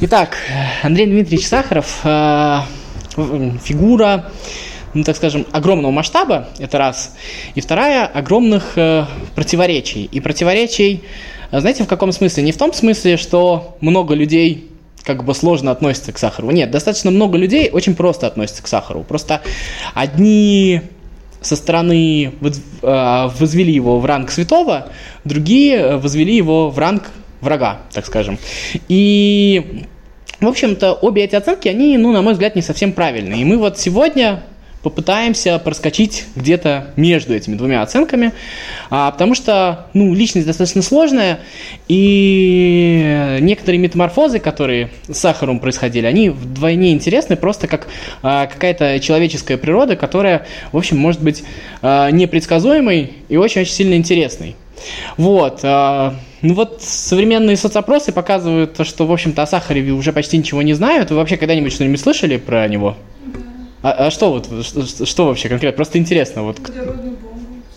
Итак, Андрей Дмитриевич Сахаров, э, фигура, ну, так скажем, огромного масштаба, это раз. И вторая, огромных э, противоречий. И противоречий, знаете, в каком смысле? Не в том смысле, что много людей как бы сложно относятся к сахару. Нет, достаточно много людей очень просто относятся к сахару. Просто одни со стороны э, возвели его в ранг святого, другие возвели его в ранг врага, так скажем. И, в общем-то, обе эти оценки, они, ну, на мой взгляд, не совсем правильные. И мы вот сегодня попытаемся проскочить где-то между этими двумя оценками, а, потому что ну, личность достаточно сложная, и некоторые метаморфозы, которые с сахаром происходили, они вдвойне интересны просто как а, какая-то человеческая природа, которая, в общем, может быть а, непредсказуемой и очень-очень сильно интересной. Вот. А, ну вот современные соцопросы показывают, что, в общем-то, о Сахареве уже почти ничего не знают. Вы вообще когда-нибудь что-нибудь слышали про него? А, а что вот, что, что вообще конкретно? Просто интересно. Вот.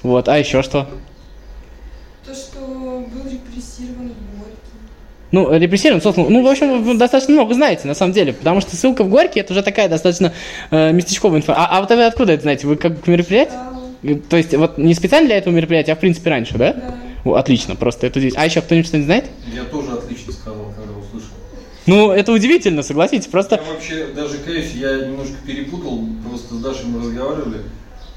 Вот, а еще что? То, что был репрессирован в Горький. Ну, репрессирован, собственно, ну, в общем, вы достаточно много знаете, на самом деле, потому что ссылка в Горький, это уже такая достаточно э, местечковая информация. А, а вот вы откуда это знаете? Вы как мероприятие? Да. То есть, вот не специально для этого мероприятия, а в принципе раньше, да? Да. О, отлично, просто это здесь. А еще кто-нибудь что-нибудь знает? Я тоже отлично сказал, когда услышал. Ну, это удивительно, согласитесь, просто... Я вообще, даже каюсь, я немножко перепутал, просто с Дашей мы разговаривали.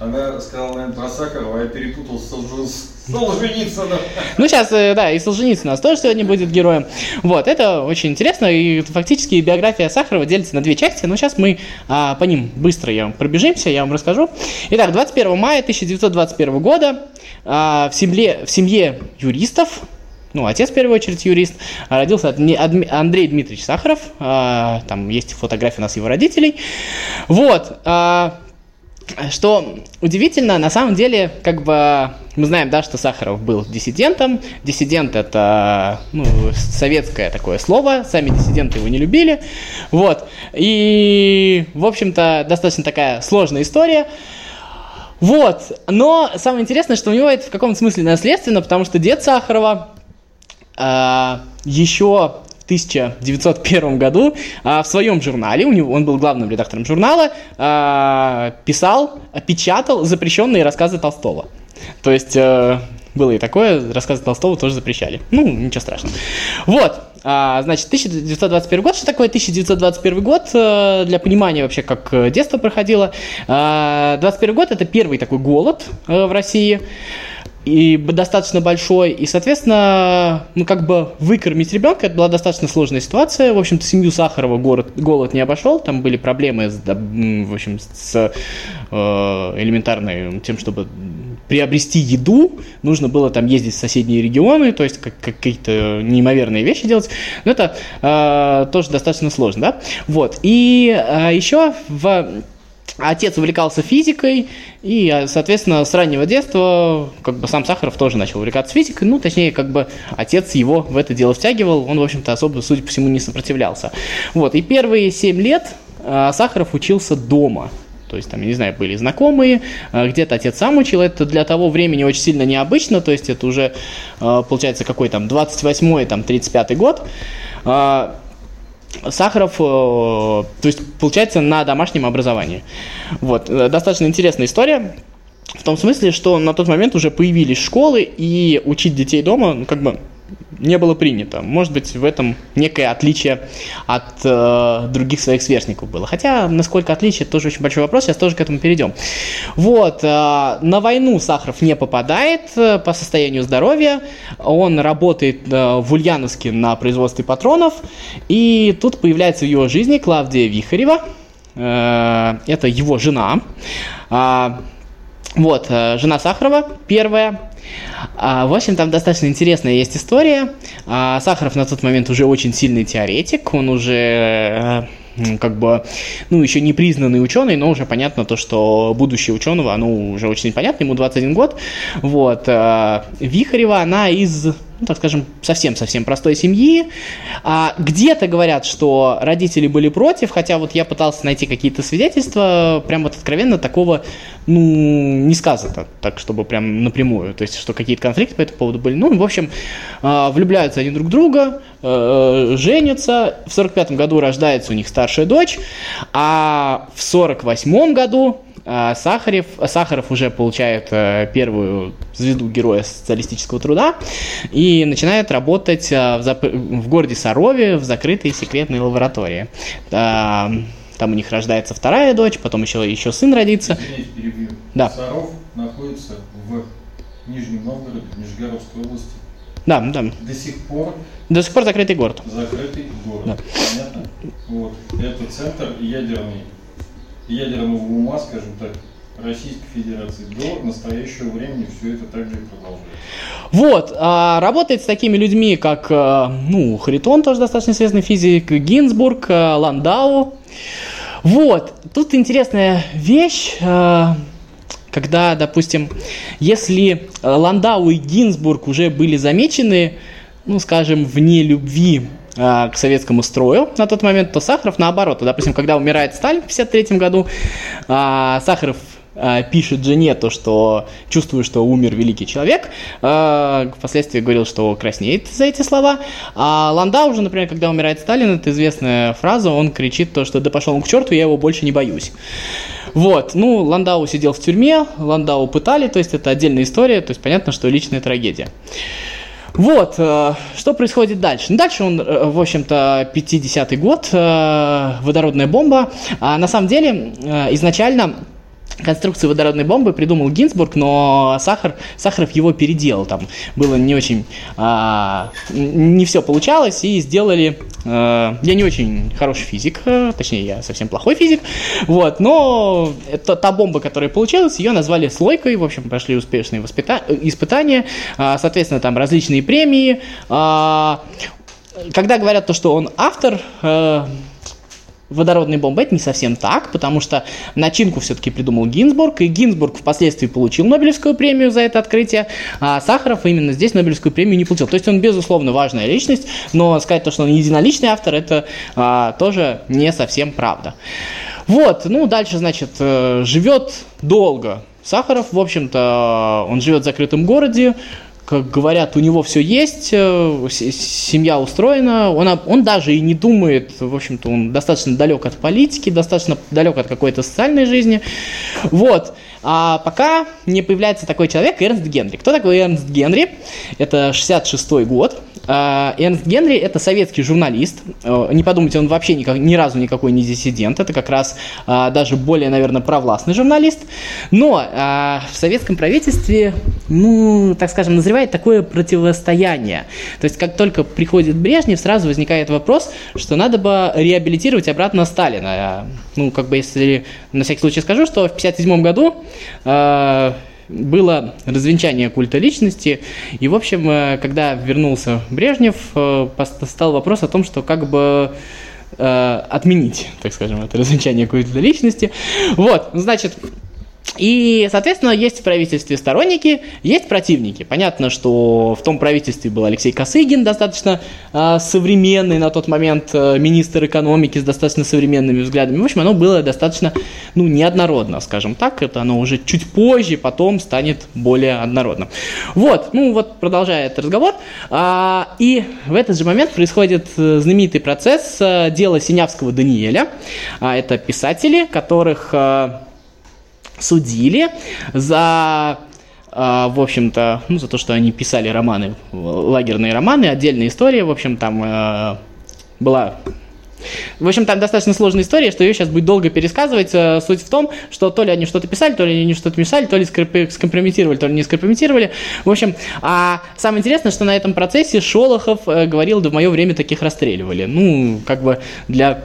Она сказала, наверное, про Сахарова, а я перепутал с Солженицыным. Ну, сейчас, э, да, и Солженицын у нас тоже сегодня будет героем. Вот, это очень интересно, и фактически биография Сахарова делится на две части, но сейчас мы а, по ним быстро я вам пробежимся, я вам расскажу. Итак, 21 мая 1921 года а, в, семье, в семье юристов ну, отец в первую очередь юрист, а родился Андрей Дмитриевич Сахаров, а, там есть фотография у нас его родителей. Вот, что удивительно, на самом деле, как бы мы знаем, да, что Сахаров был диссидентом. Диссидент это ну, советское такое слово, сами диссиденты его не любили. Вот. И, в общем-то, достаточно такая сложная история. Вот. Но самое интересное, что у него это в каком-то смысле наследственно, потому что дед Сахарова а, еще 1901 году а, в своем журнале, у него, он был главным редактором журнала, а, писал, печатал запрещенные рассказы Толстого. То есть э, было и такое, рассказы Толстого тоже запрещали. Ну, ничего страшного. Вот, а, значит, 1921 год. Что такое 1921 год? Э, для понимания вообще, как детство проходило. 21 год – это первый такой голод э, в России и достаточно большой, и, соответственно, ну, как бы выкормить ребенка, это была достаточно сложная ситуация. В общем-то, семью Сахарова город, голод не обошел, там были проблемы, с, в общем, с э, элементарной тем, чтобы приобрести еду, нужно было там ездить в соседние регионы, то есть как, какие-то неимоверные вещи делать, но это э, тоже достаточно сложно, да, вот, и э, еще в Отец увлекался физикой, и, соответственно, с раннего детства, как бы сам Сахаров тоже начал увлекаться физикой, ну, точнее, как бы отец его в это дело втягивал, он, в общем-то, особо, судя по всему, не сопротивлялся. Вот, и первые семь лет э, Сахаров учился дома, то есть, там, я не знаю, были знакомые, э, где-то отец сам учил, это для того времени очень сильно необычно, то есть, это уже, получается, какой там, 28-й, там, 35-й год, Сахаров, э, то есть получается на домашнем образовании. Вот, э, достаточно интересная история. В том смысле, что на тот момент уже появились школы, и учить детей дома, ну, как бы, не было принято. Может быть, в этом некое отличие от э, других своих сверстников было. Хотя, насколько отличие, тоже очень большой вопрос, сейчас тоже к этому перейдем. Вот, э, на войну Сахаров не попадает э, по состоянию здоровья, он работает э, в Ульяновске на производстве патронов, и тут появляется в его жизни Клавдия Вихарева, э, это его жена, э, вот, жена Сахарова, первая, а, в общем, там достаточно интересная есть история. А, Сахаров на тот момент уже очень сильный теоретик, он уже э, как бы, ну, еще не признанный ученый, но уже понятно то, что будущее ученого, оно уже очень понятно, ему 21 год. Вот. Э, Вихарева, она из ну, так скажем, совсем-совсем простой семьи. А где-то говорят, что родители были против, хотя вот я пытался найти какие-то свидетельства, прям вот откровенно такого, ну, не сказано, так, чтобы прям напрямую, то есть, что какие-то конфликты по этому поводу были. Ну, в общем, а, влюбляются они друг друга, э, женятся, в 45 году рождается у них старшая дочь, а в 48 году а, Сахарев, Сахаров уже получает э, первую звезду Героя социалистического труда и начинает работать э, в, зап... в городе Сарове в закрытой секретной лаборатории. А, там у них рождается вторая дочь, потом еще, еще сын родится. Извиняюсь, перебью. Да. Саров находится в Нижнем Новгороде, Нижегородской области. Да, да. До сих пор До сих пор закрытый город. закрытый город. Да. Понятно? Вот. Это центр ядерный, ядерного ума, скажем так, Российской Федерации. До настоящего времени все это также и продолжается. Вот, а, работает с такими людьми, как, а, ну, Харитон, тоже достаточно известный физик, Гинзбург, а, Ландау. Вот, тут интересная вещь, а, когда, допустим, если Ландау и Гинзбург уже были замечены, ну, скажем, вне любви к советскому строю на тот момент, то Сахаров наоборот. Допустим, когда умирает Сталин в 1953 году, а, Сахаров а, пишет жене то, что чувствую, что умер великий человек. А, Впоследствии говорил, что краснеет за эти слова. А Ландау уже, например, когда умирает Сталин, это известная фраза, он кричит то, что да пошел он к черту, я его больше не боюсь. Вот, ну, Ландау сидел в тюрьме, Ландау пытали, то есть это отдельная история, то есть понятно, что личная трагедия. Вот, э, что происходит дальше? Ну, дальше он, э, в общем-то, 50-й год, э, водородная бомба. А на самом деле, изначально конструкцию водородной бомбы придумал Гинзбург, но Сахар, Сахаров его переделал. Там было не очень, а, не все получалось, и сделали... э, я не очень хороший физик, э, точнее, я совсем плохой физик, вот, но это, та бомба, которая получилась, ее назвали слойкой, в общем, прошли успешные воспита- испытания, а, соответственно, там различные премии, а, когда говорят то, что он автор, э, водородной бомбы, это не совсем так, потому что начинку все-таки придумал Гинзбург, и Гинзбург впоследствии получил Нобелевскую премию за это открытие, а Сахаров именно здесь Нобелевскую премию не получил. То есть он, безусловно, важная личность, но сказать то, что он единоличный автор, это а, тоже не совсем правда. Вот, ну дальше, значит, э, живет долго Сахаров, в общем-то, он живет в закрытом городе, как говорят, у него все есть, э, семья устроена, он, он даже и не думает, в общем-то, он достаточно далек от политики, достаточно далек от какой-то социальной жизни. Вот. А пока не появляется такой человек, Эрнст Генри. Кто такой Эрнст Генри? Это 66-й год. А, Эрнст Генри это советский журналист. Э, Не подумайте, он вообще никак, ни разу никакой не диссидент. Это как раз а, даже более, наверное, провластный журналист. Но а, в советском правительстве, ну, так скажем, назревает такое противостояние. То есть, как только приходит Брежнев, сразу возникает вопрос, что надо бы реабилитировать обратно Сталина. Ну, как бы, если на всякий случай скажу, что в 1957 году было развенчание культа личности, и, в общем, э, когда вернулся Брежнев, э, стал вопрос о том, что как бы э, отменить, так скажем, это развенчание культа личности. Вот, значит, и, соответственно, есть в правительстве сторонники, есть противники. Понятно, что в том правительстве был Алексей Косыгин, достаточно а, современный на тот момент а, министр экономики с достаточно современными взглядами. В общем, оно было достаточно, ну, неоднородно, скажем так. Это оно уже чуть позже, потом станет более однородным. Вот, ну вот, продолжая этот разговор. а, и в этот же момент происходит э, знаменитый процесс э, дела Синявского Даниэля. А, это писатели, которых... а, судили за а, в общем-то, ну, за то, что они писали романы, лагерные романы, отдельная история, в общем, там э, была... В общем, там достаточно сложная история, что ее сейчас будет долго пересказывать. Э, Суть в том, что то ли они что-то писали, то ли они что-то писали, то ли скомпрометировали, то ли не скомпрометировали. В общем, а самое интересное, что на этом процессе Шолохов э, говорил, да в мое время таких расстреливали. Ну, как бы для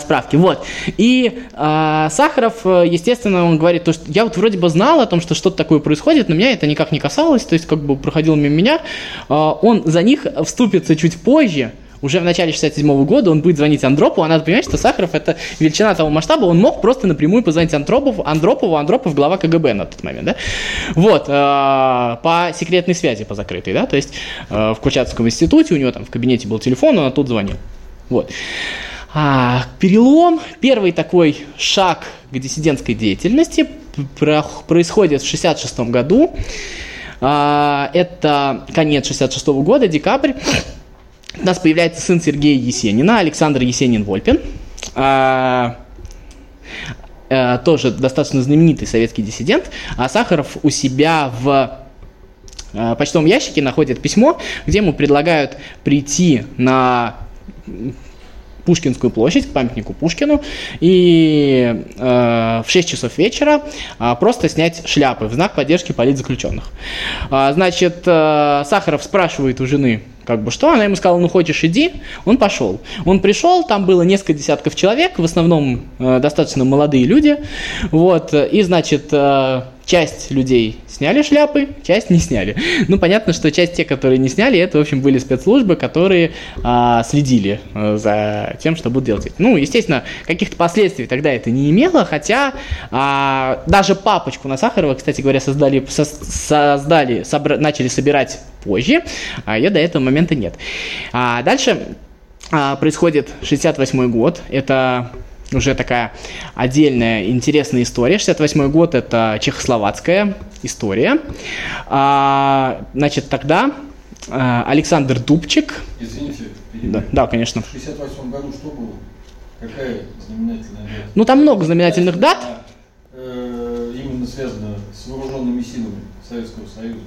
справки, вот. И а, Сахаров, э, естественно, он говорит, то, что я вот вроде бы знал о том, что что-то такое происходит, но меня это никак не касалось, то есть как бы проходил мимо меня. А, он за них вступится чуть позже, уже в начале 67 года он будет звонить Андропову, а надо понимать, что Сахаров это величина того масштаба, он мог просто напрямую позвонить Андропову, Андропову, Андропов глава КГБ на тот момент, да? Вот, э, по секретной связи, по закрытой, да, то есть э, в Курчатовском институте у него там в кабинете был телефон, он оттуда звонил. Вот. А, перелом, первый такой шаг к диссидентской деятельности происходит в 1966 году. А, это конец 1966 года, декабрь. У нас появляется сын Сергея Есенина, Александр Есенин-Вольпин. А, а, тоже достаточно знаменитый советский диссидент. А Сахаров у себя в а, почтовом ящике находит письмо, где ему предлагают прийти на Пушкинскую площадь, к памятнику Пушкину, и э, в 6 часов вечера э, просто снять шляпы в знак поддержки политзаключенных. Э, значит, э, Сахаров спрашивает у жены, как бы что, она ему сказала, ну хочешь иди, он пошел. Он пришел, там было несколько десятков человек, в основном э, достаточно молодые люди, вот, и, значит, э, часть людей сняли шляпы, часть не сняли. Ну, понятно, что часть те, которые не сняли, это, в общем, были спецслужбы, которые а, следили а, за тем, что будут делать. Ну, естественно, каких-то последствий тогда это не имело, хотя а, даже папочку на Сахарова, кстати говоря, создали, со, создали собра, начали собирать позже, а ее до этого момента нет. А, дальше а, происходит 68 год, это уже такая отдельная интересная история. 68 год – это чехословацкая история. А, значит, тогда а, Александр Дубчик… Извините, да, да, конечно. В 68 году что было? Какая знаменательная дата? Ну, там много знаменательных дат. Э, именно связано с вооруженными силами Советского Союза.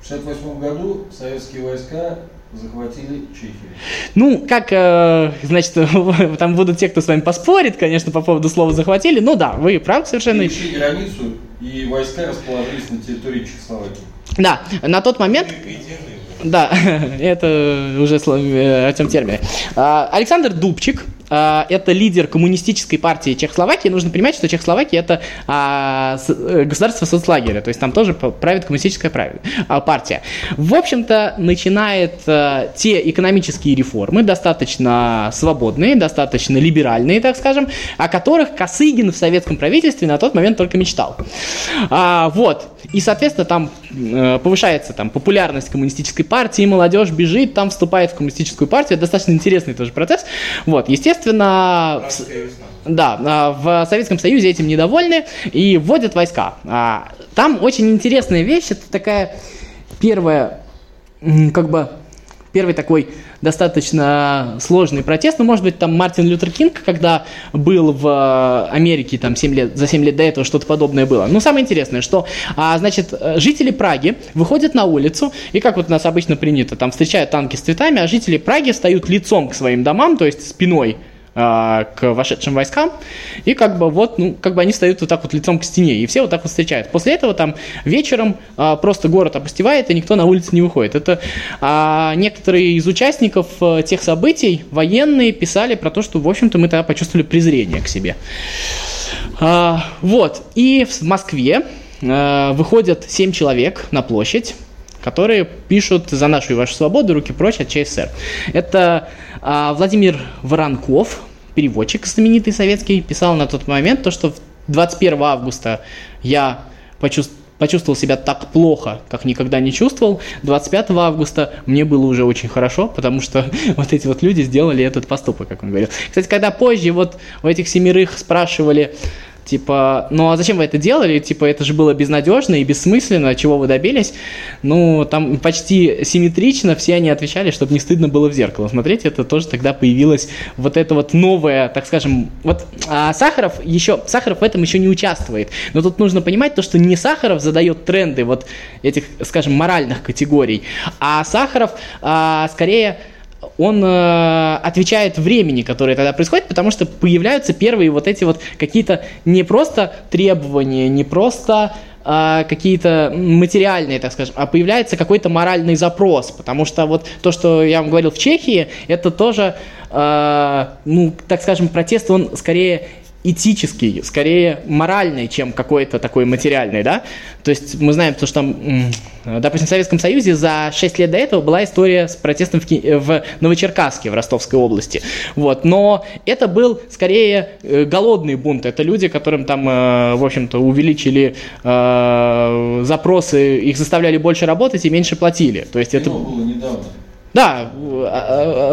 В 68 году советские войска захватили Чехию. Ну, как, э, значит, там будут те, кто с вами поспорит, конечно, по поводу слова «захватили». Ну да, вы правы совершенно. Перешли границу, и войска расположились на территории Чехословакии. Да, на тот момент... Да, это уже э, о чем термине. А, Александр Дубчик, это лидер коммунистической партии Чехословакии. Нужно понимать, что Чехословакия это а, э, государство соцлагеря, то есть там тоже правит коммунистическая партия. В общем-то, начинает э, те экономические реформы, достаточно свободные, достаточно либеральные, так скажем, о которых Косыгин в советском правительстве на тот момент только мечтал. Вот. И, соответственно, там э, повышается там, популярность коммунистической партии, молодежь бежит, там вступает в коммунистическую партию. Это достаточно интересный тоже процесс. Вот, естественно... Да, а, в Советском Союзе этим недовольны и вводят войска. А, там очень интересная вещь, это такая первая, как бы, первый такой достаточно сложный протест. Ну, может быть, там Мартин Лютер Кинг, когда был в э, Америке там 7 лет, за 7 лет до этого что-то подобное было. Но самое интересное, что, а, значит, э, жители Праги выходят на улицу, и как вот у нас обычно принято, там встречают танки с цветами, а жители Праги встают лицом к своим домам, то есть спиной а, к вошедшим войскам, и как бы вот, ну, как бы они стоят вот так вот лицом к стене, и все вот так вот встречают. После этого там вечером а, просто город опустевает, и никто на улицу не выходит. Это а, некоторые из участников а, тех событий, военные, писали про то, что, в общем-то, мы тогда почувствовали презрение к себе. А, вот, и в Москве а, выходят семь человек на площадь, которые пишут «За нашу и вашу свободу, руки прочь от ЧССР». Это а, Владимир Воронков, переводчик знаменитый советский, писал на тот момент то, что 21 августа я почувствовал почувствовал себя так плохо, как никогда не чувствовал. 25 августа мне было уже очень хорошо, потому что вот эти вот люди сделали этот поступок, как он говорил. Кстати, когда позже вот у этих семерых спрашивали, Типа, ну а зачем вы это делали? Типа, это же было безнадежно и бессмысленно, чего вы добились? Ну, там почти симметрично все они отвечали, чтобы не стыдно было в зеркало смотреть. Это тоже тогда появилось вот это вот новое, так скажем, вот а Сахаров еще, Сахаров в этом еще не участвует. Но тут нужно понимать то, что не Сахаров задает тренды вот этих, скажем, моральных категорий, а Сахаров а, скорее он э, отвечает времени, которое тогда происходит, потому что появляются первые вот эти вот какие-то не просто требования, не просто э, какие-то материальные, так скажем, а появляется какой-то моральный запрос, потому что вот то, что я вам говорил в Чехии, это тоже, э, ну, так скажем, протест, он скорее этический, скорее моральный, чем какой-то такой материальный, да. То есть мы знаем, то, что допустим, в Советском Союзе за 6 лет до этого была история с протестом в, в Новочеркасске, в Ростовской области. Вот. Но это был скорее э, голодный бунт. Это люди, которым там, э, в общем-то, увеличили э, запросы, их заставляли больше работать и меньше платили. То есть это... было недавно. Да,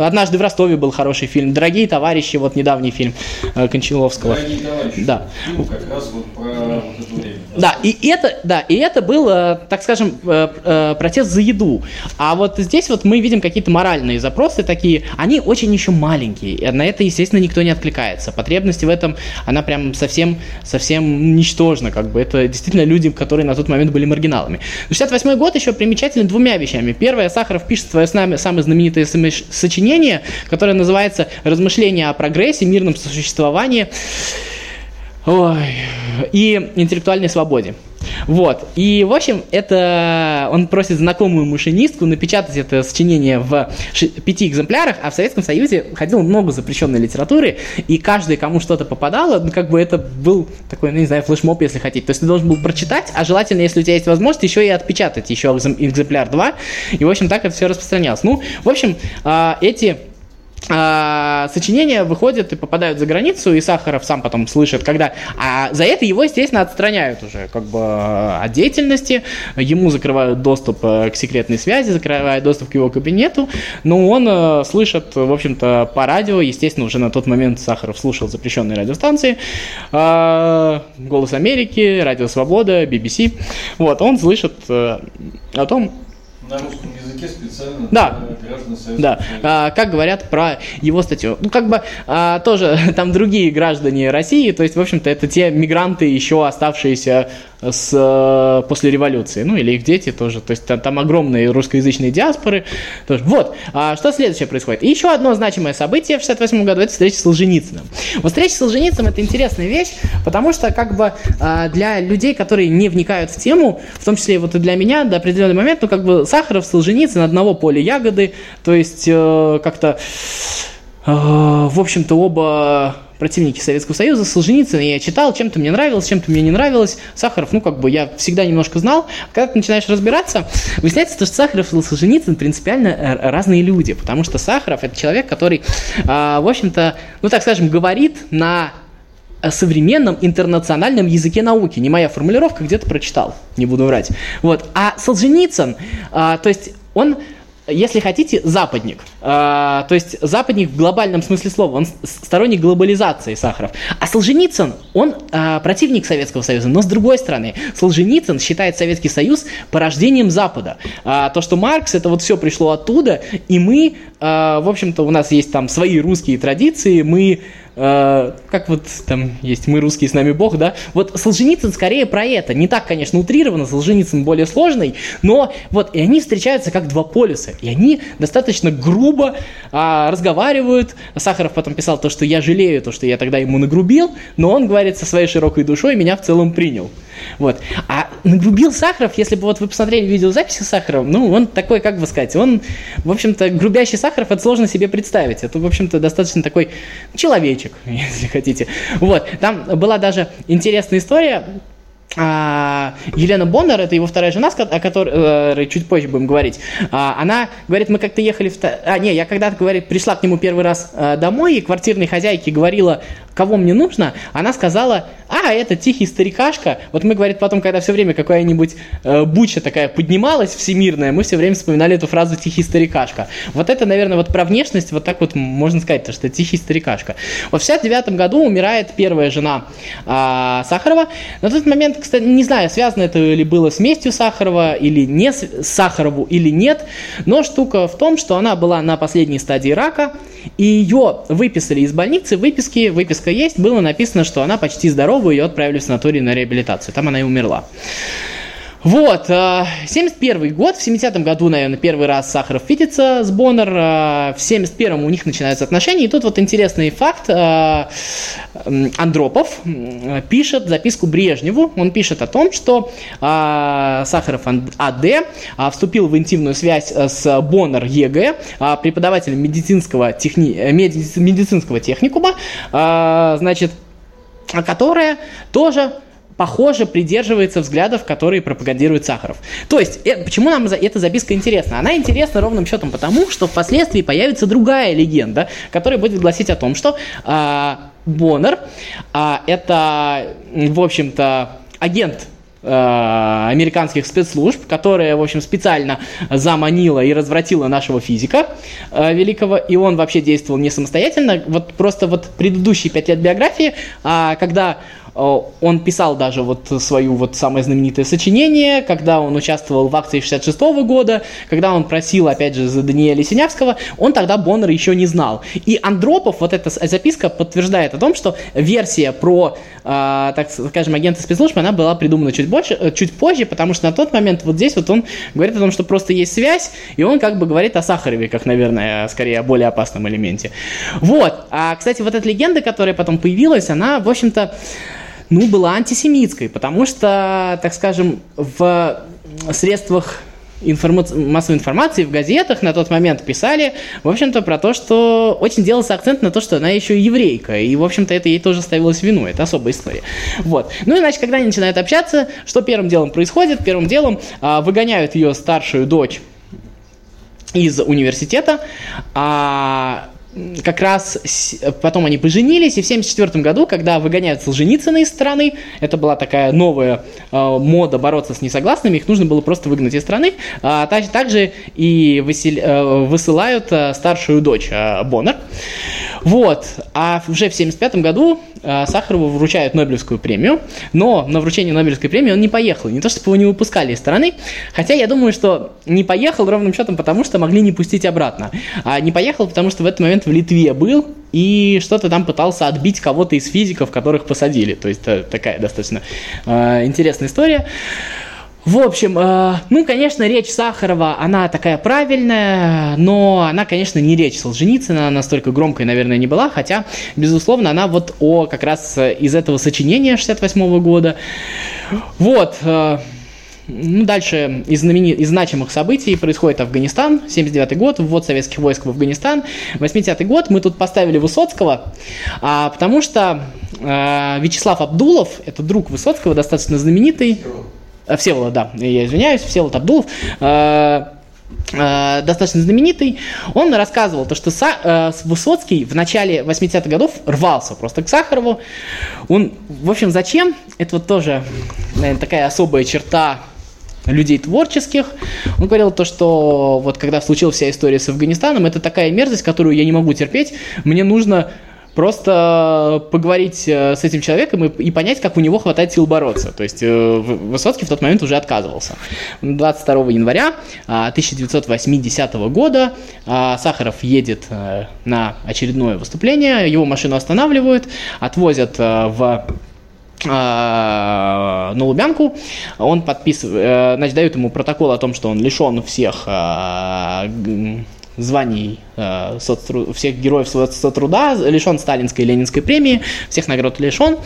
однажды в Ростове был хороший фильм. Дорогие товарищи, вот недавний фильм Кончаловского. Дорогие товарищи. Да. Фильм как раз вот про вот это время. Да, и это, да, и это был, так скажем, протест за еду. А вот здесь вот мы видим какие-то моральные запросы такие, они очень еще маленькие. И на это, естественно, никто не откликается. Потребность в этом, она прям совсем, совсем ничтожна, как бы. Это действительно люди, которые на тот момент были маргиналами. 68 год еще примечателен двумя вещами. Первое, Сахаров пишет свое с нами самое знаменитое сочинение, которое называется «Размышления о прогрессе, мирном существовании ой, и интеллектуальной свободе». Вот. И, в общем, это он просит знакомую машинистку напечатать это сочинение в пяти экземплярах, а в Советском Союзе ходило много запрещенной литературы, и каждый, кому что-то попадало, ну, как бы это был такой, ну, не знаю, флешмоб, если хотите. То есть ты должен был прочитать, а желательно, если у тебя есть возможность, еще и отпечатать еще экземпляр 2. И, в общем, так это все распространялось. Ну, в общем, а, эти а, сочинения выходят и попадают за границу, и Сахаров сам потом слышит, когда... А за это его, естественно, отстраняют уже как бы от деятельности, ему закрывают доступ э, к секретной связи, закрывают доступ к его кабинету, но он э, слышит, в общем-то, по радио, естественно, уже на тот момент Сахаров слушал запрещенные радиостанции, э, «Голос Америки», «Радио Свобода», BBC, вот, он слышит о том, на русском языке специально да. для граждан Да. А, как говорят про его статью. Ну, как бы а, тоже там другие граждане России, то есть, в общем-то, это те мигранты, еще оставшиеся с, э, после революции, ну или их дети тоже, то есть там, там огромные русскоязычные диаспоры. Тоже. Вот, а что следующее происходит? И еще одно значимое событие в 68 году, это встреча с Солженицыным. Вот встреча с Солженицыным это интересная вещь, потому что как бы а, для людей, которые не вникают в тему, в том числе вот и для меня, до определенного момента, ну как бы Сахаров, Солженицын, одного поля ягоды, то есть э, как-то, э, в общем-то, оба противники Советского Союза, Солженицын я читал, чем-то мне нравилось, чем-то мне не нравилось. Сахаров, ну, как бы я всегда немножко знал. Когда ты начинаешь разбираться, выясняется, что Сахаров и Солженицын принципиально э, разные люди, потому что Сахаров – это человек, который, в общем-то, ну, так скажем, говорит на современном интернациональном языке науки. Не моя формулировка, где-то прочитал, не буду врать. Вот. А Солженицын, а, то есть он если хотите, западник. А, то есть западник в глобальном смысле слова. Он сторонник глобализации Сахаров. А Солженицын, он а, противник Советского Союза. Но с другой стороны, Солженицын считает Советский Союз порождением Запада. А, то, что Маркс, это вот все пришло оттуда, и мы, а, в общем-то, у нас есть там свои русские традиции, мы Э, как вот там есть «Мы русские, с нами Бог», да? Вот Солженицын скорее про это. Не так, конечно, утрированно, Солженицын более сложный, но вот и они встречаются как два полюса, и они достаточно грубо а, разговаривают. Сахаров потом писал то, что я жалею, то, что я тогда ему нагрубил, но он говорит со своей широкой душой меня в целом принял. Вот. А нагрубил Сахаров, если бы вот вы посмотрели видеозаписи Сахарова, ну, он такой, как бы сказать, он, в общем-то, грубящий Сахаров, это сложно себе представить. Это, в общем-то, достаточно такой человечек, если хотите. Вот. Там была даже интересная история, а, Елена Боннер, это его вторая жена, о которой э, чуть позже будем говорить, а, она говорит, мы как-то ехали в... А, не, я когда-то, говорит, пришла к нему первый раз э, домой, и квартирной хозяйке говорила, кого мне нужно, она сказала, а, это тихий старикашка. Вот мы, говорит, потом, когда все время какая-нибудь э, буча такая поднималась всемирная, мы все время вспоминали эту фразу «тихий старикашка». Вот это, наверное, вот про внешность, вот так вот можно сказать, то, что тихий старикашка. Вот в 69 году умирает первая жена э, Сахарова. На тот момент, кстати, не знаю, связано это ли было с местью Сахарова или не с Сахарову или нет, но штука в том, что она была на последней стадии рака, и ее выписали из больницы, выписки, выписка есть, было написано, что она почти здорова, ее отправили в санаторий на реабилитацию, там она и умерла. Вот, 71 э, год, в 70-м году, наверное, первый раз Сахаров видится с Боннер, э, в 71-м у них начинаются отношения, и тут вот интересный факт, э, Андропов пишет записку Брежневу, он пишет о том, что Сахаров АД вступил в интимную связь с Боннер ЕГЭ, преподавателем медицинского, техни... медицинского техникума, значит, которая тоже похоже придерживается взглядов, которые пропагандирует Сахаров. То есть, э, почему нам за, эта записка интересна? Она интересна ровным счетом потому, что впоследствии появится другая легенда, которая будет гласить о том, что э, Боннер э, это, в общем-то, агент Э, американских спецслужб, которая, в общем, специально заманила и развратила нашего физика э, великого, и он вообще действовал не самостоятельно. Вот просто вот предыдущие пять лет биографии, э, когда он писал даже вот свою вот самое знаменитое сочинение, когда он участвовал в акции 66 -го года, когда он просил, опять же, за Даниэля Синявского, он тогда Боннера еще не знал. И Андропов, вот эта записка подтверждает о том, что версия про, э, так скажем, агента спецслужб, она была придумана чуть, больше, э, чуть позже, потому что на тот момент вот здесь вот он говорит о том, что просто есть связь, и он как бы говорит о Сахарове, как, наверное, скорее о более опасном элементе. Вот. А, кстати, вот эта легенда, которая потом появилась, она, в общем-то, ну, была антисемитской, потому что, так скажем, в средствах информа... массовой информации, в газетах на тот момент писали, в общем-то, про то, что очень делался акцент на то, что она еще еврейка, и, в общем-то, это ей тоже ставилось вину, это особая история. Вот. Ну, и, значит, когда они начинают общаться, что первым делом происходит? Первым делом а, выгоняют ее старшую дочь из университета, а как раз потом они поженились, и в 1974 году, когда выгоняют Солженицына из страны, это была такая новая э, мода бороться с несогласными, их нужно было просто выгнать из страны, а также и высел, э, высылают э, старшую дочь э, Боннер. Вот, а уже в 1975 году э, Сахарову вручают Нобелевскую премию, но на вручение Нобелевской премии он не поехал, не то чтобы его не выпускали из страны, хотя я думаю, что не поехал ровным счетом потому, что могли не пустить обратно, а не поехал, потому что в этот момент момент в Литве был и что-то там пытался отбить кого-то из физиков, которых посадили. То есть это такая достаточно э, интересная история. В общем, э, ну, конечно, речь Сахарова, она такая правильная, но она, конечно, не речь Солженицына, настолько громкой, наверное, не была, хотя, безусловно, она вот о как раз из этого сочинения 68 года. Вот, э, ну, дальше из, знамени... из значимых событий происходит Афганистан, 79 год, ввод советских войск в Афганистан. 80 год мы тут поставили Высоцкого, а, потому что а, Вячеслав Абдулов, это друг Высоцкого, достаточно знаменитый. А, Всеволод, да, я извиняюсь, Всеволод Абдулов. А, а достаточно знаменитый, он рассказывал то, что Са, э, Высоцкий в начале 80-х годов рвался просто к Сахарову. Он, в общем, зачем? Это вот тоже, наверное, такая особая черта людей творческих. Он говорил то, что вот когда случилась вся история с Афганистаном, это такая мерзость, которую я не могу терпеть. Мне нужно просто поговорить э, с этим человеком и, и понять, как у него хватает сил бороться. То есть э, Высоцкий в тот момент уже отказывался. 22 января 1980 а, года а, Сахаров едет э, на очередное выступление, его машину останавливают, отвозят в на Лубянку, он подписывает, э, значит, дают ему протокол о том, что он лишен всех званий э, соцтру... всех героев соцтруда, лишен сталинской и ленинской премии, всех наград лишен,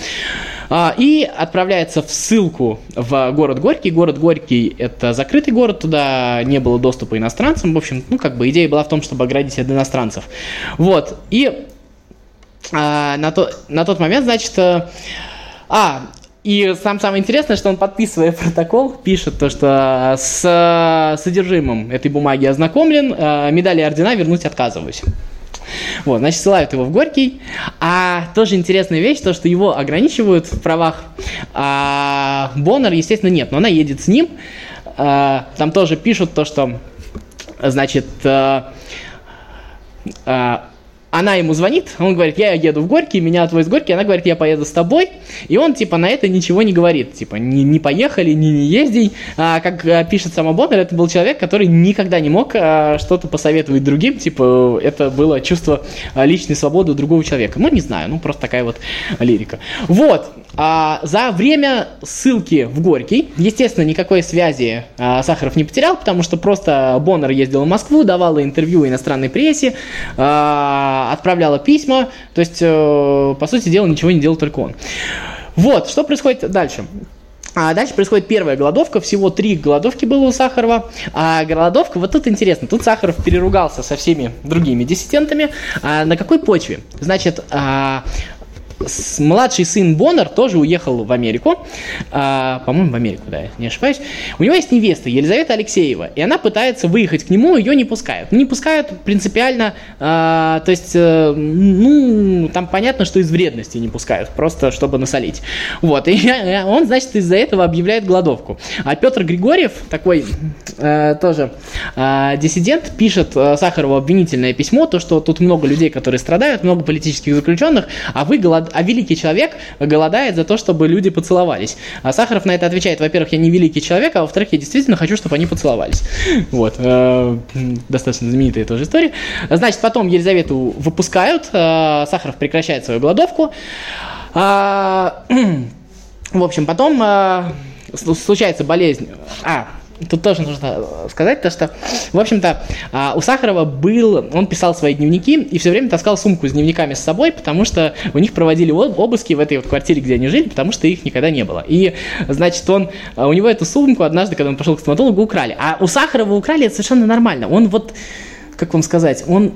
и отправляется в ссылку в город Горький. Город Горький – это закрытый город, туда не было доступа иностранцам, в общем, ну, как бы идея была в том, чтобы оградить от иностранцев. Вот, и на, то, на тот момент, значит, а, и сам самое интересное, что он, подписывая протокол, пишет то, что с содержимым этой бумаги ознакомлен, а медали и ордена вернуть отказываюсь. Вот, значит, ссылают его в Горький. А тоже интересная вещь, то, что его ограничивают в правах. А Боннер, естественно, нет, но она едет с ним. Там тоже пишут то, что, значит, она ему звонит, он говорит, я еду в Горький, меня отвозят в Горький, она говорит, я поеду с тобой, и он, типа, на это ничего не говорит, типа, не, не поехали, не, не езди, а, как а, пишет сама Боннер, это был человек, который никогда не мог а, что-то посоветовать другим, типа, это было чувство а, личной свободы другого человека, ну, не знаю, ну, просто такая вот лирика. Вот, а, за время ссылки в Горький, естественно, никакой связи а, Сахаров не потерял, потому что просто Боннер ездил в Москву, давала интервью иностранной прессе, а, отправляла письма, то есть, а, по сути дела, ничего не делал только он. Вот, что происходит дальше? А дальше происходит первая голодовка, всего три голодовки было у Сахарова. А голодовка, вот тут интересно, тут Сахаров переругался со всеми другими диссидентами. А на какой почве? Значит, а, младший сын Боннер тоже уехал в Америку, а, по-моему, в Америку, да, не ошибаюсь. У него есть невеста Елизавета Алексеева, и она пытается выехать к нему, ее не пускают. Не пускают принципиально, а, то есть, э, ну, там понятно, что из вредности не пускают, просто чтобы насолить. Вот, и он, значит, из-за этого объявляет голодовку. А Петр Григорьев, такой э, тоже э, диссидент, пишет Сахарову обвинительное письмо, то, что тут много людей, которые страдают, много политических заключенных, а вы, голод... а великий человек голодает за то, чтобы люди поцеловались. А Сахаров на это отвечает, во-первых, я не великий человек, а во-вторых, я действительно хочу, чтобы они поцеловались. Вот, э, достаточно знаменитая тоже история. Значит, потом Елизавету выпускают, э, Сахаров прекращает свою голодовку. А, в общем, потом с- случается болезнь. А, тут тоже нужно сказать то, что, в общем-то, а, у Сахарова был, он писал свои дневники и все время таскал сумку с дневниками с собой, потому что у них проводили об- обыски в этой вот квартире, где они жили, потому что их никогда не было. И, значит, он, а, у него эту сумку однажды, когда он пошел к стоматологу, украли. А у Сахарова украли это совершенно нормально. Он вот, как вам сказать, он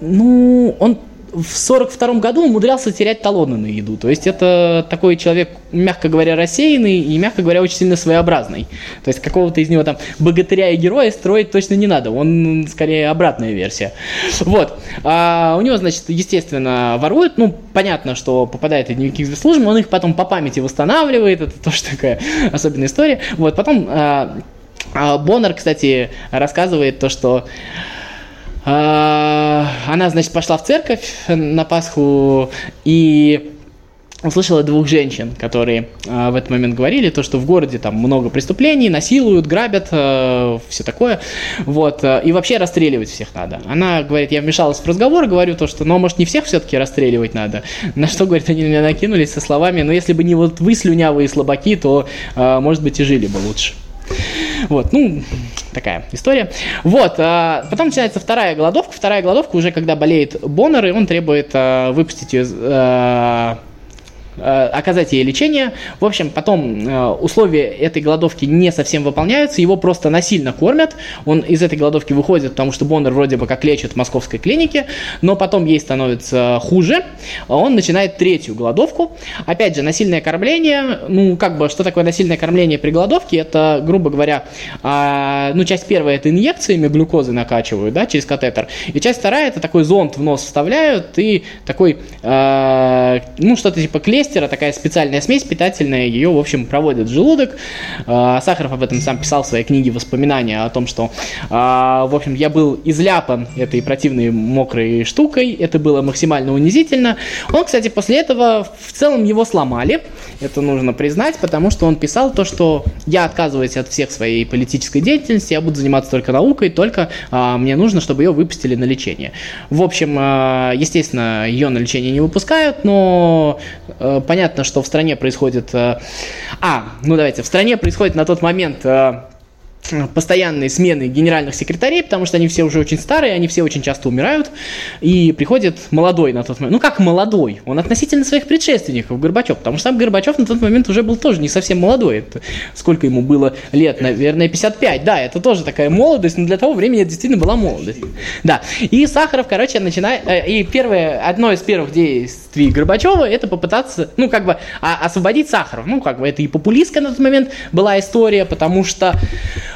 ну, он в 42 году умудрялся терять талоны на еду. То есть это такой человек, мягко говоря, рассеянный и, мягко говоря, очень сильно своеобразный. То есть какого-то из него там богатыря и героя строить точно не надо. Он скорее обратная версия. Вот. А у него, значит, естественно, воруют. Ну, понятно, что попадает в дневники спецслужбы, он их потом по памяти восстанавливает. Это тоже такая особенная история. Вот. Потом а, а, Боннер, кстати, рассказывает то, что она, значит, пошла в церковь на Пасху и услышала двух женщин, которые а, в этот момент говорили, то, что в городе там много преступлений, насилуют, грабят, все такое, вот, а, и вообще расстреливать всех надо. Она говорит, я вмешалась в разговор, говорю то, что, ну, а может, не всех все-таки расстреливать надо, на что, говорит, они на меня накинулись со словами, ну, если бы не вот вы, слюнявые слабаки, то, а, может быть, и жили бы лучше. Вот, ну, такая история. Вот, а, потом начинается вторая голодовка. Вторая голодовка уже когда болеет Боннер, и он требует а, выпустить ее, а, а, оказать ей лечение. В общем, потом а, условия этой голодовки не совсем выполняются, его просто насильно кормят. Он из этой голодовки выходит, потому что Боннер вроде бы как лечит в московской клинике, но потом ей становится хуже. Он начинает третью голодовку. Опять же, насильное кормление. Ну, как бы, что такое насильное кормление при голодовке? Это, грубо говоря, а, ну, часть первая это инъекциями глюкозы накачивают, да, через катетер. И часть вторая это такой зонд в нос вставляют и такой, а, ну, что-то типа клестера, такая специальная смесь питательная, ее, в общем, проводят в желудок. А, Сахаров об этом сам писал в своей книге воспоминания о том, что, а, в общем, я был изляпан этой противной мокрой штукой, это было максимально унизительно. Он, кстати, после этого в целом его сломали, это нужно признать, потому что он писал то, что я отказываюсь от всех своей политической деятельности, я буду заниматься только наукой, только а, мне нужно, чтобы ее выпустили на лечение. В общем, естественно, ее на лечение не выпускают, но понятно, что в стране происходит... А, а, ну давайте, в стране происходит на тот момент... а, постоянные смены генеральных секретарей, потому что они все уже очень старые, они все очень часто умирают, и приходит молодой на тот момент. Ну как молодой? Он относительно своих предшественников, Горбачев, потому что сам Горбачев на тот момент уже был тоже не совсем молодой. Это сколько ему было лет? Наверное, 55. Да, это тоже такая молодость, но для того времени это действительно была молодость. Да. И Сахаров, короче, начинает... э, И первое, одно из первых действий Горбачева это попытаться, ну, как бы, а- освободить Сахарова. Ну, как бы, это и популистская на тот момент была история, потому что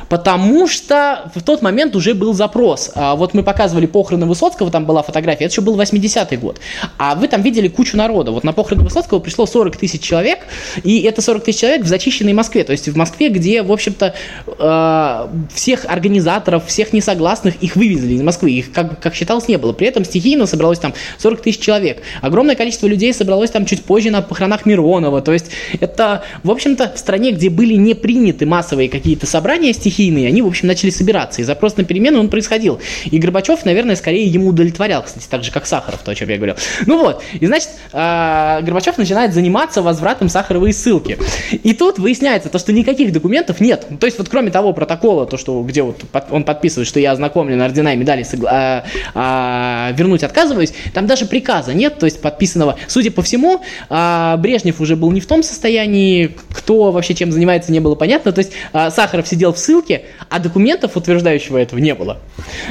Потому что в тот момент уже был запрос. А, вот мы показывали похороны Высоцкого, там была фотография, это еще был 80-й год. А вы там видели кучу народа. Вот на похороны Высоцкого пришло 40 тысяч человек, и это 40 тысяч человек в зачищенной Москве. То есть в Москве, где, в общем-то, э, всех организаторов, всех несогласных, их вывезли из Москвы. Их, как, как считалось, не было. При этом стихийно собралось там 40 тысяч человек. Огромное количество людей собралось там чуть позже на похоронах Миронова. То есть это, в общем-то, в стране, где были не приняты массовые какие-то собрания стихийные, они, в общем, начали собираться. И запрос на перемены он происходил. И Горбачев, наверное, скорее ему удовлетворял, кстати, так же, как Сахаров, то, о чем я говорил. Ну вот, и значит, э, Горбачев начинает заниматься возвратом Сахарова из ссылки. И тут выясняется то, что никаких документов нет. То есть вот кроме того протокола, то, что, где вот он подписывает, что я ознакомлен, ордена и медали согла- а, а, вернуть отказываюсь, там даже приказа нет, то есть подписанного. Судя по всему, а, Брежнев уже был не в том состоянии, кто вообще чем занимается, не было понятно. То есть а, Сахаров сидел в ссылке, а документов, утверждающего этого, не было.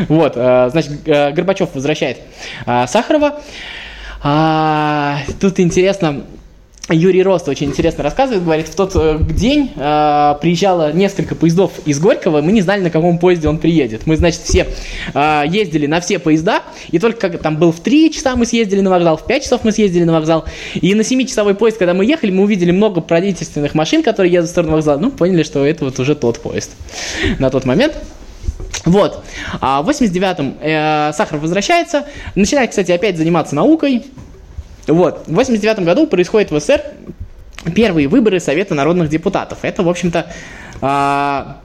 Вот, а, значит, Горбачев возвращает Сахарова. Тут интересно, Юрий Рост очень интересно рассказывает, говорит, в тот э, день э, приезжало несколько поездов из Горького, мы не знали, на каком поезде он приедет. Мы, значит, все э, ездили на все поезда, и только как там был в 3 часа мы съездили на вокзал, в 5 часов мы съездили на вокзал, и на 7-часовой поезд, когда мы ехали, мы увидели много правительственных машин, которые едут в сторону вокзала, ну, поняли, что это вот уже тот поезд на тот момент. Вот. А в 89-м э, Сахаров возвращается, начинает, кстати, опять заниматься наукой, вот. В 89 году происходит в СССР первые выборы Совета народных депутатов. Это, в общем-то, а,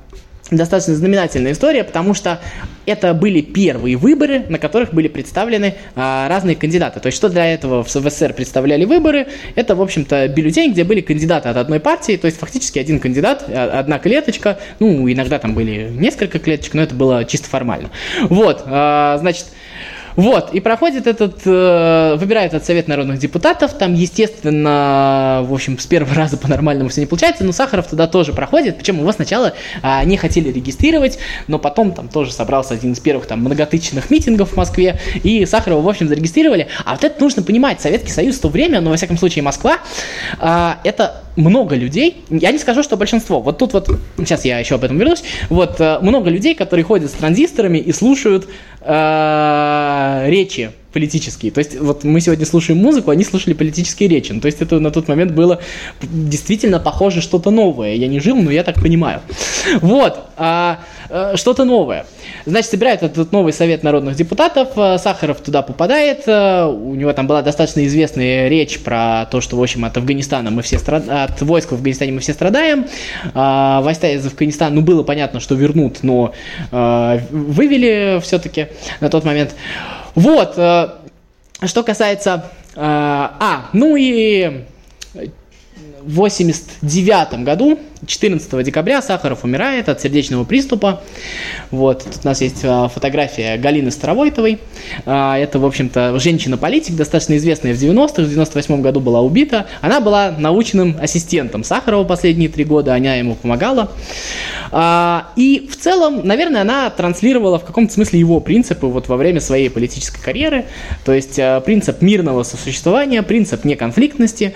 достаточно знаменательная история, потому что это были первые выборы, на которых были представлены а, разные кандидаты. То есть, что для этого в СССР представляли выборы, это, в общем-то, бюллетень, где были кандидаты от одной партии, то есть, фактически один кандидат, а, одна клеточка, ну, иногда там были несколько клеточек, но это было чисто формально. Вот, а, значит, вот, и проходит этот, э, выбирает этот совет народных депутатов, там, естественно, в общем, с первого раза по-нормальному все не получается, но Сахаров туда тоже проходит, причем его сначала э, не хотели регистрировать, но потом там тоже собрался один из первых там многотысячных митингов в Москве, и Сахарова, в общем, зарегистрировали. А вот это нужно понимать, Советский Союз в то время, ну, во всяком случае, Москва, э, это много людей, я не скажу, что большинство, вот тут вот, сейчас я еще об этом вернусь, вот э, много людей, которые ходят с транзисторами и слушают э, речи политические. То есть вот мы сегодня слушаем музыку, они слушали политические речи. Ну, то есть это на тот момент было действительно похоже что-то новое. Я не жил, но я так понимаю. Вот, а, а, что-то новое. Значит, собирают этот новый совет народных депутатов, а, Сахаров туда попадает, а, у него там была достаточно известная речь про то, что, в общем, от Афганистана мы все страдаем, от войск в Афганистане мы все страдаем, а, войска из Афганистана, ну, было понятно, что вернут, но а, вывели все-таки на тот момент. Вот, э, что касается... Э, а, ну и в 89 году 14 декабря Сахаров умирает от сердечного приступа. Вот, тут у нас есть а, фотография Галины Старовойтовой. А, это, в общем-то, женщина-политик, достаточно известная в 90-х, в 98 году была убита. Она была научным ассистентом Сахарова последние три года, она ему помогала. А, и в целом, наверное, она транслировала в каком-то смысле его принципы вот во время своей политической карьеры. То есть принцип мирного сосуществования, принцип неконфликтности,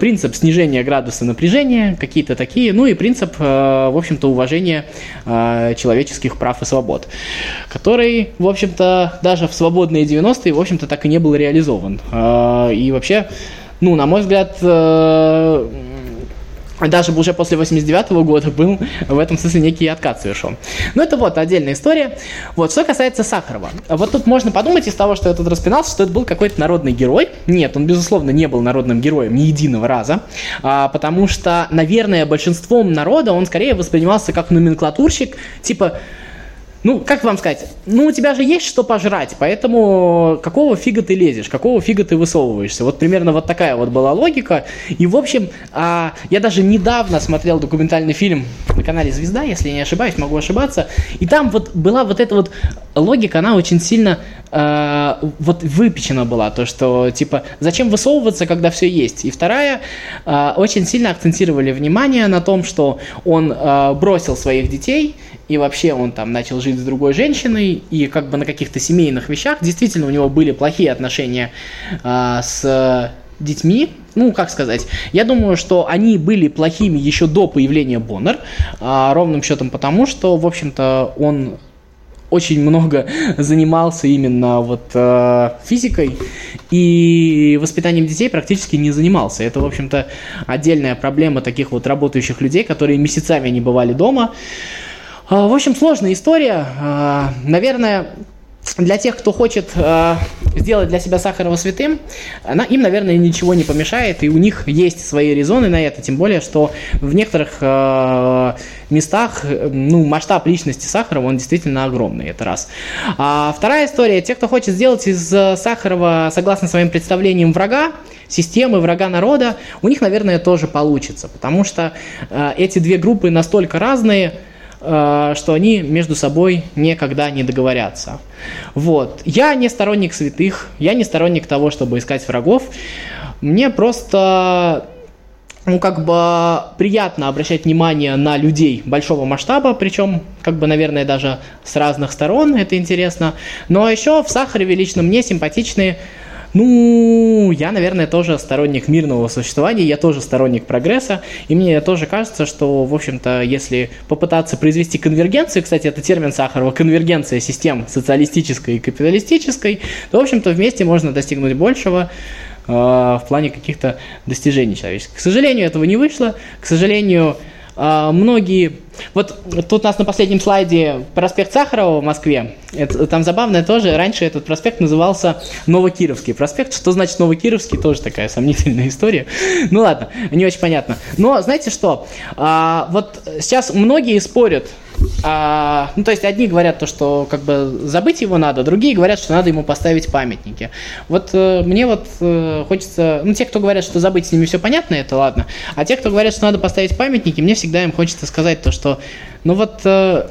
принцип снижения градуса напряжения, какие-то такие такие, ну и принцип, э, в общем-то, уважения э, человеческих прав и свобод, который, в общем-то, даже в свободные 90-е, в общем-то, так и не был реализован. Э, и вообще, ну, на мой взгляд, даже уже после 89 -го года был в этом смысле некий откат совершен. Но это вот отдельная история. Вот, что касается Сахарова. Вот тут можно подумать из того, что я тут распинался, что это был какой-то народный герой. Нет, он, безусловно, не был народным героем ни единого раза, а, потому что, наверное, большинством народа он скорее воспринимался как номенклатурщик, типа ну, как вам сказать, ну, у тебя же есть что пожрать, поэтому какого фига ты лезешь, какого фига ты высовываешься? Вот примерно вот такая вот была логика. И, в общем, а, я даже недавно смотрел документальный фильм на канале «Звезда», если я не ошибаюсь, могу ошибаться, и там вот была вот эта вот логика, она очень сильно э, вот выпечена была, то, что, типа, зачем высовываться, когда все есть? И вторая, э, очень сильно акцентировали внимание на том, что он э, бросил своих детей, и вообще он там начал жить с другой женщиной, и как бы на каких-то семейных вещах действительно у него были плохие отношения э, с детьми, ну, как сказать, я думаю, что они были плохими еще до появления Боннер, а, ровным счетом потому, что, в общем-то, он очень много занимался именно вот э, физикой и воспитанием детей практически не занимался. Это, в общем-то, отдельная проблема таких вот работающих людей, которые месяцами не бывали дома. В общем, сложная история. А, наверное, для тех, кто хочет э, сделать для себя Сахарова святым, она, им, наверное, ничего не помешает, и у них есть свои резоны на это, тем более, что в некоторых местах ну, масштаб личности Сахарова, он действительно огромный, это раз. А вторая история, те, кто хочет сделать из Сахарова, согласно своим представлениям, врага, системы, врага народа, у них, наверное, тоже получится, потому что э, эти две группы настолько разные, что они между собой никогда не договорятся. Вот. Я не сторонник святых, я не сторонник того, чтобы искать врагов. Мне просто ну, как бы приятно обращать внимание на людей большого масштаба, причем, как бы, наверное, даже с разных сторон, это интересно. Но еще в Сахареве лично мне симпатичные Ну, я, наверное, тоже сторонник мирного существования, я тоже сторонник прогресса, и мне тоже кажется, что, в общем-то, если попытаться произвести конвергенцию, кстати, это термин Сахарова, конвергенция систем социалистической и капиталистической, то, в общем-то, вместе можно достигнуть большего э, в плане каких-то достижений человеческих. К сожалению, этого не вышло, к сожалению, многие вот тут у нас на последнем слайде проспект Сахарова в Москве. Это, там забавное тоже. Раньше этот проспект назывался Новокировский проспект. Что значит Новокировский? Тоже такая сомнительная история. Ну ладно, не очень понятно. Но знаете что? А, вот сейчас многие спорят. А, ну, то есть одни говорят то, что как бы забыть его надо, другие говорят, что надо ему поставить памятники. Вот э, мне вот э, хочется, ну, те, кто говорят, что забыть с ними все понятно, это ладно. А те, кто говорят, что надо поставить памятники, мне всегда им хочется сказать то, что ну вот, э,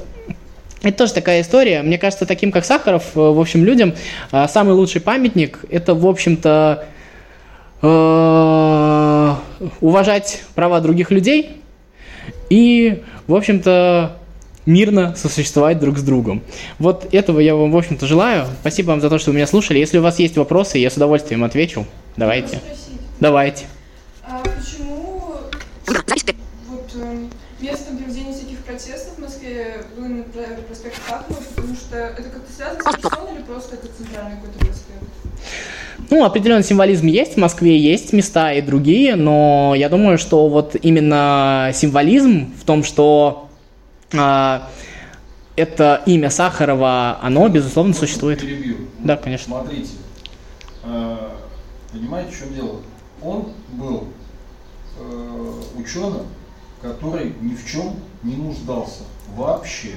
это тоже такая история. Мне кажется, таким как Сахаров, э, в общем, людям э, самый лучший памятник – это, в общем-то, э, уважать права других людей и, в общем-то, мирно сосуществовать друг с другом. Вот этого я вам, в общем-то, желаю. Спасибо вам за то, что вы меня слушали. Если у вас есть вопросы, я с удовольствием отвечу. Давайте. Давайте. А почему вот, э, место проведения всяких протестов в Москве было на проспекте Пахмова, потому что это как-то связано с Херсоном или просто это центральный какой-то проспект? Ну, определенный символизм есть, в Москве есть места и другие, но я думаю, что вот именно символизм в том, что это имя Сахарова, оно, безусловно, существует. Перебью. Да, конечно. Смотрите, э, понимаете, в чем дело? Он был э, ученым, который ни в чем не нуждался вообще.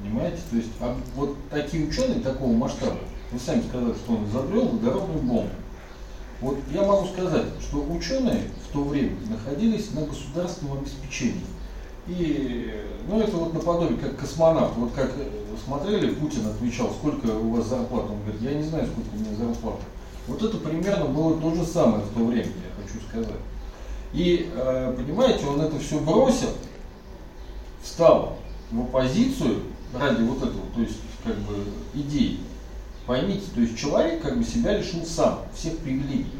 Понимаете? То есть а вот такие ученые такого масштаба, вы сами сказали, что он изобрел водородную бомбу. Вот я могу сказать, что ученые в то время находились на государственном обеспечении. И, ну, это вот наподобие, как космонавт. Вот как э, смотрели, Путин отвечал, сколько у вас зарплата. Он говорит, я не знаю, сколько у меня зарплата. Вот это примерно было то же самое в то время, я хочу сказать. И, э, понимаете, он это все бросил, встал в оппозицию ради вот этого, то есть, как бы, идей. Поймите, то есть человек как бы себя лишил сам всех привилегий.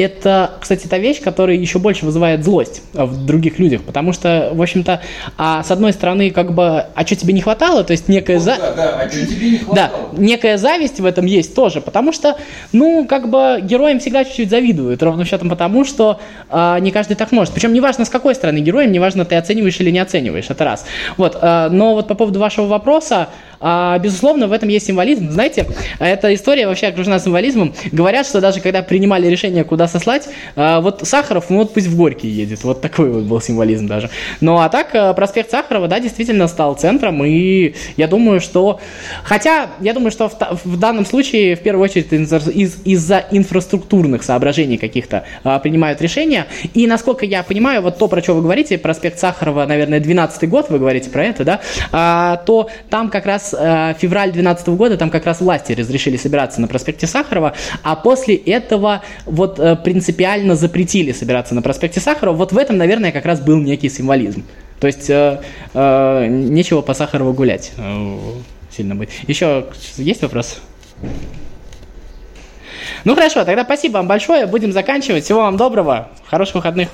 Это, кстати, та вещь, которая еще больше вызывает злость в других людях, потому что, в общем-то, а с одной стороны, как бы, а что тебе не хватало, то есть некая Вот, за... да, да, а что тебе не хватало? Да, некая зависть в этом есть тоже, потому что, ну, как бы героям всегда чуть-чуть завидуют, ровно счетом потому, что а, не каждый так может. Причем неважно, с какой стороны героем, неважно, ты оцениваешь или не оцениваешь, это раз. Вот, а, но вот по поводу вашего вопроса, а, безусловно, в этом есть символизм. Знаете, эта история вообще окружена символизмом. Говорят, что даже когда принимали решение, куда сослать, а, вот Сахаров, ну вот пусть в Горький едет. Вот такой вот был символизм даже. Ну а так, а, проспект Сахарова, да, действительно стал центром. И я думаю, что... Хотя, я думаю, что в, в данном случае, в первую очередь, из- из- из-за инфраструктурных соображений каких-то а, принимают решения. И, насколько я понимаю, вот то, про что вы говорите, проспект Сахарова, наверное, 12 год, вы говорите про это, да, а, то там как раз э, февраль 12 года, там как раз власти разрешили собираться на проспекте Сахарова, а после этого вот э, принципиально запретили собираться на проспекте Сахарова. Вот в этом, наверное, как раз был некий символизм. То есть э, э, нечего по Сахарову гулять э, сильно быть. Еще есть вопрос? Ну хорошо, тогда спасибо вам большое, будем заканчивать. Всего вам доброго, хороших выходных.